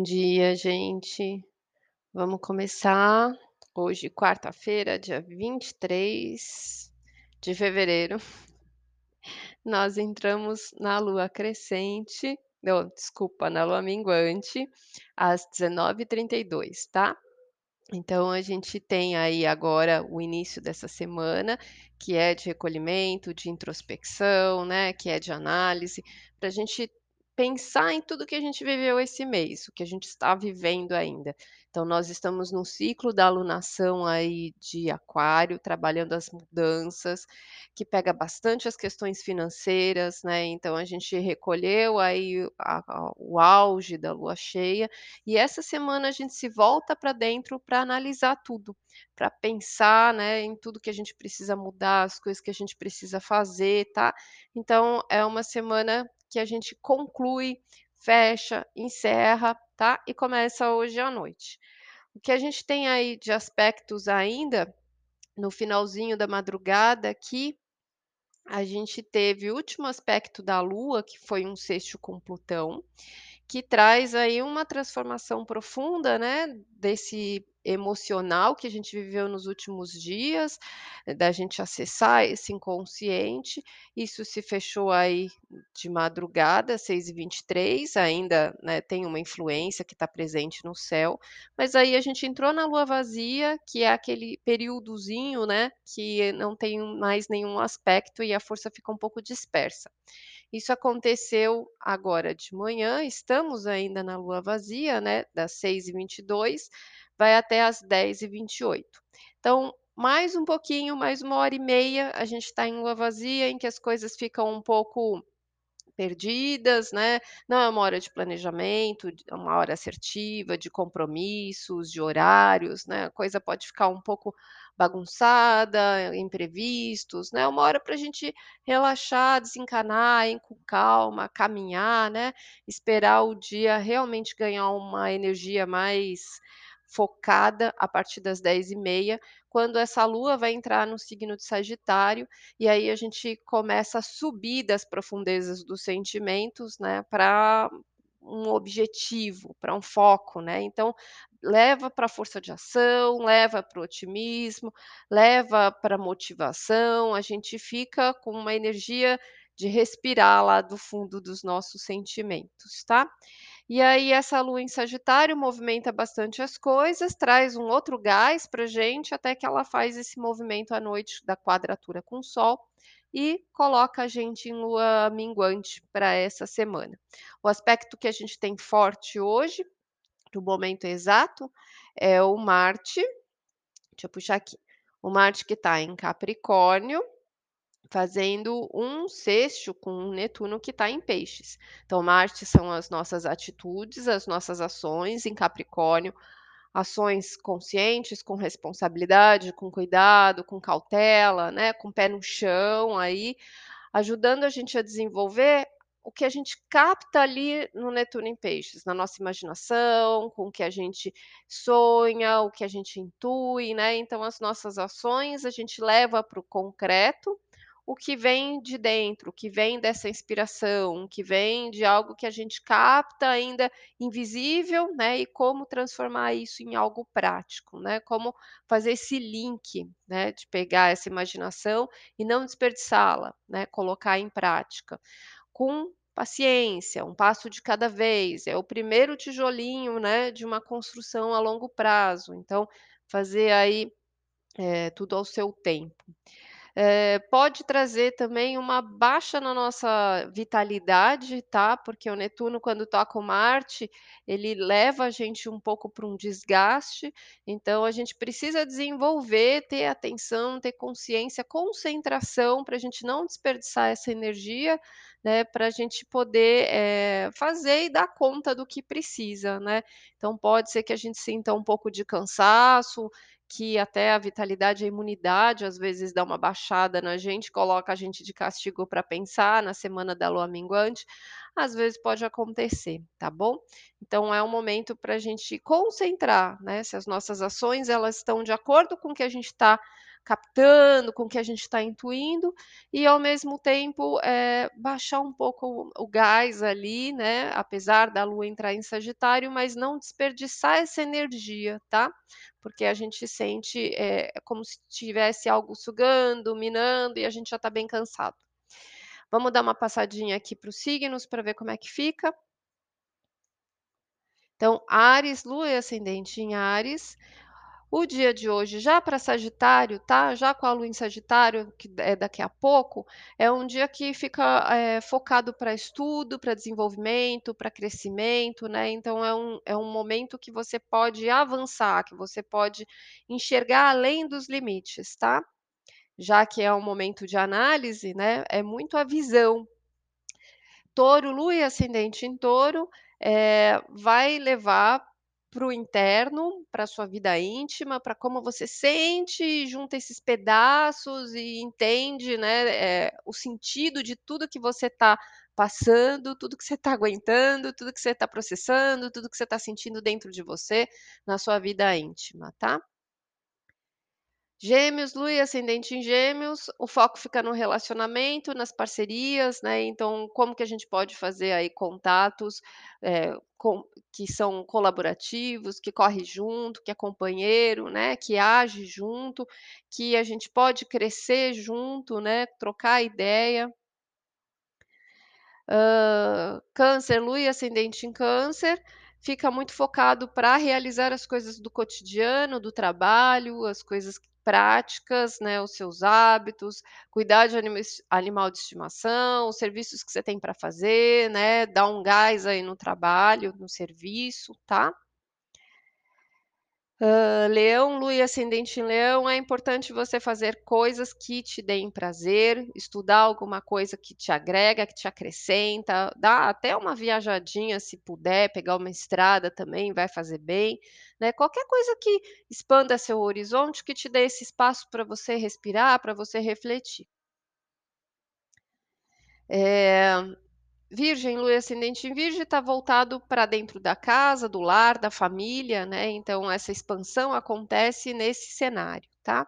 Bom dia, gente. Vamos começar hoje, quarta-feira, dia 23 de fevereiro. Nós entramos na lua crescente, não, desculpa, na lua minguante, às 19h32, tá? Então, a gente tem aí agora o início dessa semana, que é de recolhimento, de introspecção, né, que é de análise, para a gente pensar em tudo que a gente viveu esse mês, o que a gente está vivendo ainda. Então, nós estamos no ciclo da alunação aí de aquário, trabalhando as mudanças, que pega bastante as questões financeiras, né, então a gente recolheu aí a a o auge da lua cheia, e essa semana a gente se volta para dentro para analisar tudo, para pensar, né, em tudo que a gente precisa mudar, as coisas que a gente precisa fazer, tá. Então é uma semana que a gente conclui, fecha, encerra, tá, e começa hoje à noite. O que a gente tem aí de aspectos ainda, no finalzinho da madrugada aqui, a gente teve o último aspecto da lua, que foi um sexto com Plutão, que traz aí uma transformação profunda, né, desse emocional que a gente viveu nos últimos dias, da gente acessar esse inconsciente. Isso se fechou aí de madrugada, 6h23, ainda, né, tem uma influência que está presente no céu, mas aí a gente entrou na lua vazia, que é aquele períodozinho, né, que não tem mais nenhum aspecto e a força fica um pouco dispersa. Isso aconteceu agora de manhã, estamos ainda na lua vazia, né, das 6h22, vai até às 10h28. Então, mais um pouquinho, mais 1 hora e meia, a gente está em lua vazia, em que as coisas ficam um pouco perdidas, né, não é uma hora de planejamento, é uma hora assertiva, de compromissos, de horários, né, a coisa pode ficar um pouco bagunçada, imprevistos, né, uma hora para a gente relaxar, desencanar, ir com calma, caminhar, né, esperar o dia realmente ganhar uma energia mais focada a partir das 10h30, quando essa lua vai entrar no signo de Sagitário, e aí a gente começa a subir das profundezas dos sentimentos, né, pra um objetivo, para um foco, né, então leva para a força de ação, leva para o otimismo, leva para a motivação, a gente fica com uma energia de respirar lá do fundo dos nossos sentimentos, tá. E aí essa lua em Sagitário movimenta bastante as coisas, traz um outro gás para gente, até que ela faz esse movimento à noite da quadratura com o Sol, e coloca a gente em lua minguante para essa semana. O aspecto que a gente tem forte hoje, no momento exato, é o Marte, deixa eu puxar aqui, o Marte que está em Capricórnio, fazendo um sexto com Netuno que está em Peixes. Então Marte são as nossas atitudes, as nossas ações em Capricórnio, ações conscientes, com responsabilidade, com cuidado, com cautela, né, com o pé no chão aí, ajudando a gente a desenvolver o que a gente capta ali no Netuno em Peixes, na nossa imaginação, com o que a gente sonha, o que a gente intui, né, então as nossas ações a gente leva para o concreto, o que vem de dentro, o que vem dessa inspiração, o que vem de algo que a gente capta ainda invisível, né, e como transformar isso em algo prático, né, como fazer esse link, né, de pegar essa imaginação e não desperdiçá-la, né, colocar em prática. Com paciência, um passo de cada vez, é o primeiro tijolinho, né, de uma construção a longo prazo, então fazer aí, eh, tudo ao seu tempo. Eh, pode trazer também uma baixa na nossa vitalidade, tá, porque o Netuno quando toca o Marte, ele leva a gente um pouco para um desgaste, então a gente precisa desenvolver, ter atenção, ter consciência, concentração, para a gente não desperdiçar essa energia, né, para a gente poder, eh, fazer e dar conta do que precisa, né. Então pode ser que a gente sinta um pouco de cansaço, que até a vitalidade, a imunidade, às vezes dá uma baixada na gente, coloca a gente de castigo para pensar na semana da lua minguante, às vezes pode acontecer, tá bom. Então é um momento para a gente concentrar, né, se as nossas ações elas estão de acordo com o que a gente está captando, com o que a gente está intuindo, e ao mesmo tempo, eh, baixar um pouco o gás ali, né, apesar da lua entrar em Sagitário, mas não desperdiçar essa energia, tá? Porque a gente sente, eh, como se tivesse algo sugando, minando e a gente já está bem cansado. Vamos dar uma passadinha aqui para os signos para ver como é que fica. Então, Áries, lua e ascendente em Áries. O dia de hoje, já para Sagitário, tá? Já com a lua em Sagitário, que é daqui a pouco, é um dia que fica eh, focado para estudo, para desenvolvimento, para crescimento, né? Então é um, é um momento que você pode avançar, que você pode enxergar além dos limites, tá? Já que é um momento de análise, né? É muito a visão. Touro, lua e ascendente em touro, eh, vai levar para o interno, para a sua vida íntima, para como você sente, junta esses pedaços e entende, né, eh, o sentido de tudo que você está passando, tudo que você está aguentando, tudo que você está processando, tudo que você está sentindo dentro de você, na sua vida íntima, tá? Gêmeos, lua e ascendente em gêmeos, o foco fica no relacionamento, nas parcerias, né, então como que a gente pode fazer aí contatos, eh, com que são colaborativos, que corre junto, que é companheiro, né, que age junto, que a gente pode crescer junto, né, trocar ideia. Hã, câncer, lua e ascendente em câncer, fica muito focado para realizar as coisas do cotidiano, do trabalho, as coisas práticas, né, os seus hábitos, cuidar de anima animal de estimação, os serviços que você tem para fazer, né, dar um gás aí no trabalho, no serviço, tá? Hã, leão, lua e ascendente em leão, é importante você fazer coisas que te deem prazer, estudar alguma coisa que te agrega, que te acrescenta, dá até uma viajadinha se puder, pegar uma estrada também vai fazer bem, né, qualquer coisa que expanda seu horizonte, que te dê esse espaço para você respirar, para você refletir. Eh Virgem, lua ascendente em virgem está voltado para dentro da casa, do lar, da família, né, então essa expansão acontece nesse cenário, tá.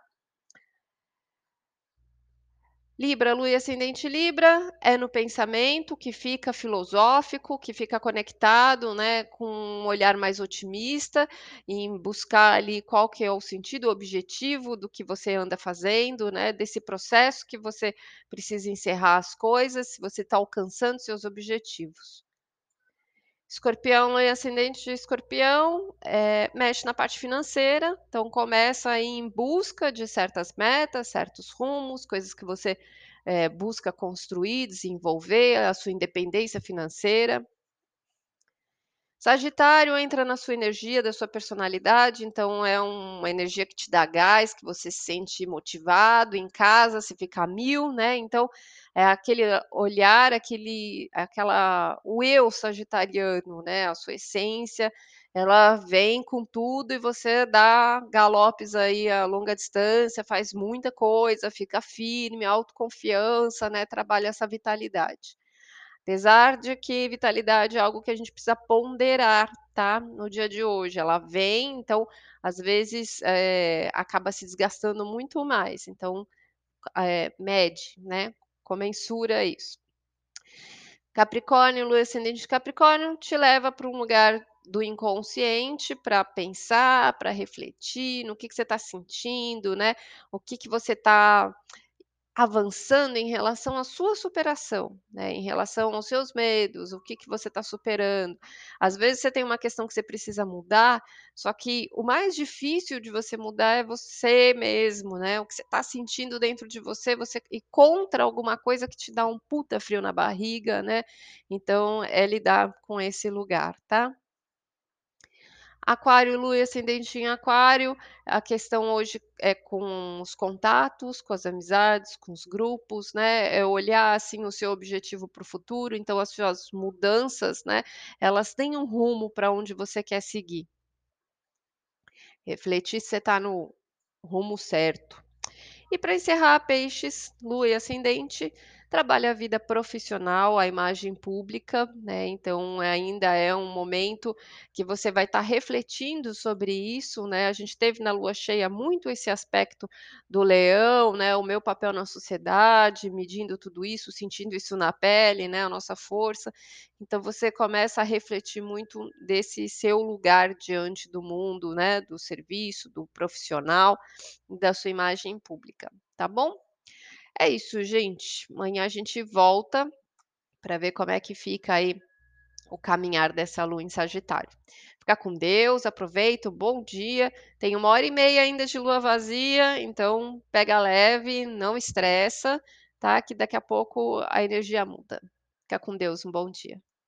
Libra, lua e ascendente Libra, é no pensamento que fica filosófico, que fica conectado, né, com um olhar mais otimista, em buscar ali qual que é o sentido, o objetivo do que você anda fazendo, né, desse processo que você precisa encerrar as coisas, se você está alcançando seus objetivos. Escorpião e ascendente de escorpião, eh, mexe na parte financeira, então começa a ir em busca de certas metas, certos rumos, coisas que você, eh, busca construir, desenvolver, a sua independência financeira. Sagitário entra na sua energia, da sua personalidade, então é uma energia que te dá gás, que você se sente motivado, em casa você fica a mil, né, então é aquele olhar, aquele aquela o eu sagitariano, né, a sua essência, ela vem com tudo e você dá galopes aí a longa distância, faz muita coisa, fica firme, autoconfiança, né, trabalha essa vitalidade. Apesar de que vitalidade é algo que a gente precisa ponderar, tá, no dia de hoje. Ela vem, então, às vezes, eh, acaba se desgastando muito mais, então, eh, mede, né, comensura isso. Capricórnio, lua ascendente de Capricórnio, te leva para um lugar do inconsciente para pensar, para refletir no que que você está sentindo, né, o que que você está Avançando em relação à sua superação, né, em relação aos seus medos, o que que você está superando. Às vezes você tem uma questão que você precisa mudar, só que o mais difícil de você mudar é você mesmo, né, o que você está sentindo dentro de você, você ir contra alguma coisa que te dá um puta frio na barriga, né, então é lidar com esse lugar, tá. Aquário, lua e ascendente em aquário, a questão hoje é com os contatos, com as amizades, com os grupos, né, é olhar, assim, o seu objetivo para o futuro, então as suas mudanças, né, elas têm um rumo para onde você quer seguir. Refletir se você está no rumo certo. E para encerrar, peixes, lua e ascendente, trabalha a vida profissional, a imagem pública, né, então ainda é um momento que você vai estar refletindo sobre isso, né, a gente teve na lua cheia muito esse aspecto do leão, né, o meu papel na sociedade, medindo tudo isso, sentindo isso na pele, né, a nossa força, então você começa a refletir muito desse seu lugar diante do mundo, né, do serviço, do profissional, da sua imagem pública, tá bom? É isso gente, amanhã a gente volta, para ver como é que fica aí o caminhar dessa lua em sagitário. Fica com Deus, aproveita, bom dia, tem 1 hora e meia ainda de lua vazia, então pega leve, não estressa, tá, que daqui a pouco a energia muda. Fica com Deus, um bom dia.